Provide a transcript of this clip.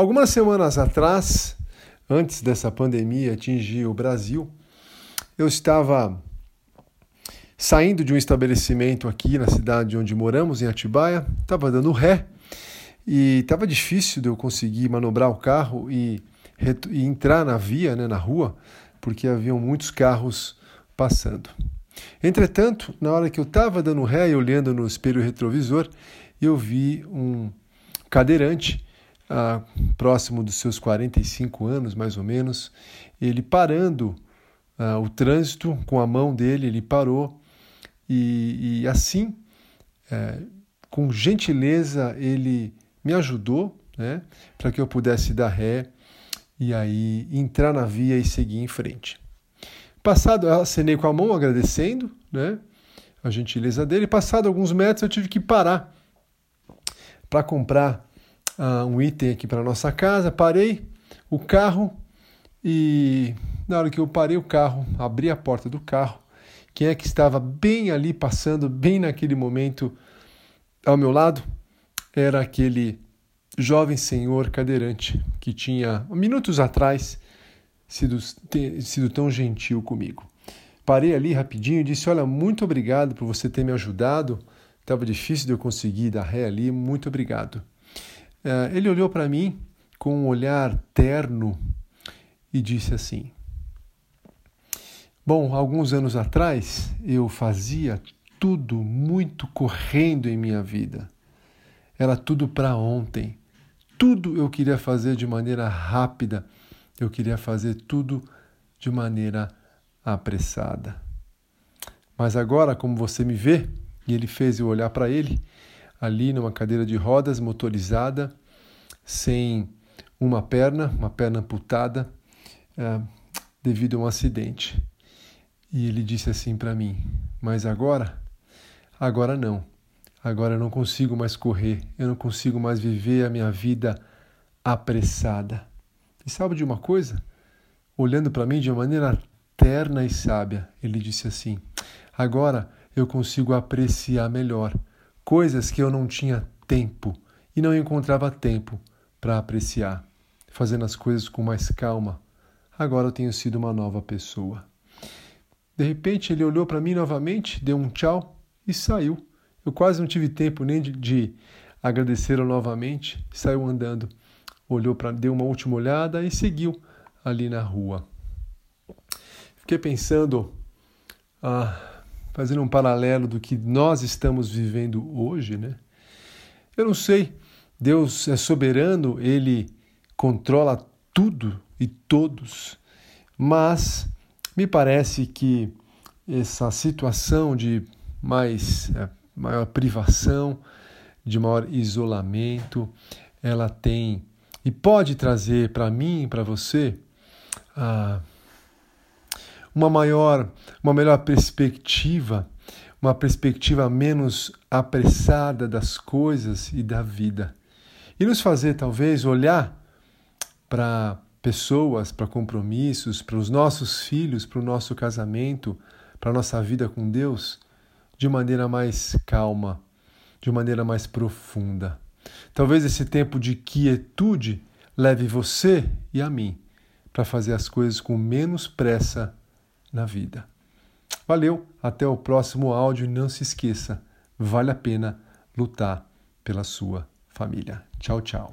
Algumas semanas atrás, antes dessa pandemia atingir o Brasil, eu estava saindo de um estabelecimento aqui na cidade onde moramos, em Atibaia, estava dando ré e estava difícil de eu conseguir manobrar o carro e, e entrar na via, né, na rua, porque haviam muitos carros passando. Entretanto, na hora que eu estava dando ré e olhando no espelho retrovisor, eu vi um cadeirante ah, próximo dos seus 45 anos, mais ou menos, ele parando ah, o trânsito com a mão dele, ele parou e, e assim, é, com gentileza, ele me ajudou né, para que eu pudesse dar ré e aí entrar na via e seguir em frente. Passado, eu acenei com a mão agradecendo né, a gentileza dele. Passado alguns metros, eu tive que parar para comprar uh, um item aqui para nossa casa. Parei o carro e na hora que eu parei o carro, abri a porta do carro. Quem é que estava bem ali passando, bem naquele momento ao meu lado? Era aquele jovem senhor cadeirante que tinha minutos atrás sido, sido tão gentil comigo. Parei ali rapidinho e disse: Olha, muito obrigado por você ter me ajudado. Estava difícil de eu conseguir dar ré ali, muito obrigado. Uh, ele olhou para mim com um olhar terno e disse assim: Bom, alguns anos atrás eu fazia tudo muito correndo em minha vida. Era tudo para ontem. Tudo eu queria fazer de maneira rápida. Eu queria fazer tudo de maneira apressada. Mas agora, como você me vê, e ele fez eu olhar para ele, ali numa cadeira de rodas motorizada, sem uma perna, uma perna amputada, é, devido a um acidente. E ele disse assim para mim: Mas agora? Agora não. Agora eu não consigo mais correr, eu não consigo mais viver a minha vida apressada. E sabe de uma coisa? Olhando para mim de uma maneira terna e sábia, ele disse assim: Agora eu consigo apreciar melhor coisas que eu não tinha tempo e não encontrava tempo para apreciar, fazendo as coisas com mais calma. Agora eu tenho sido uma nova pessoa. De repente ele olhou para mim novamente, deu um tchau e saiu. Eu quase não tive tempo nem de, de agradecê-lo novamente, saiu andando. Olhou para, deu uma última olhada e seguiu ali na rua. Fiquei pensando ah, fazendo um paralelo do que nós estamos vivendo hoje, né? Eu não sei, Deus é soberano, ele controla tudo e todos, mas me parece que essa situação de mais é, maior privação, de maior isolamento, ela tem e pode trazer para mim para você ah, uma maior, uma melhor perspectiva, uma perspectiva menos apressada das coisas e da vida. E nos fazer talvez olhar para pessoas, para compromissos, para os nossos filhos, para o nosso casamento, para a nossa vida com Deus de maneira mais calma, de maneira mais profunda. Talvez esse tempo de quietude leve você e a mim para fazer as coisas com menos pressa na vida. Valeu, até o próximo áudio e não se esqueça, vale a pena lutar pela sua família. Tchau, tchau.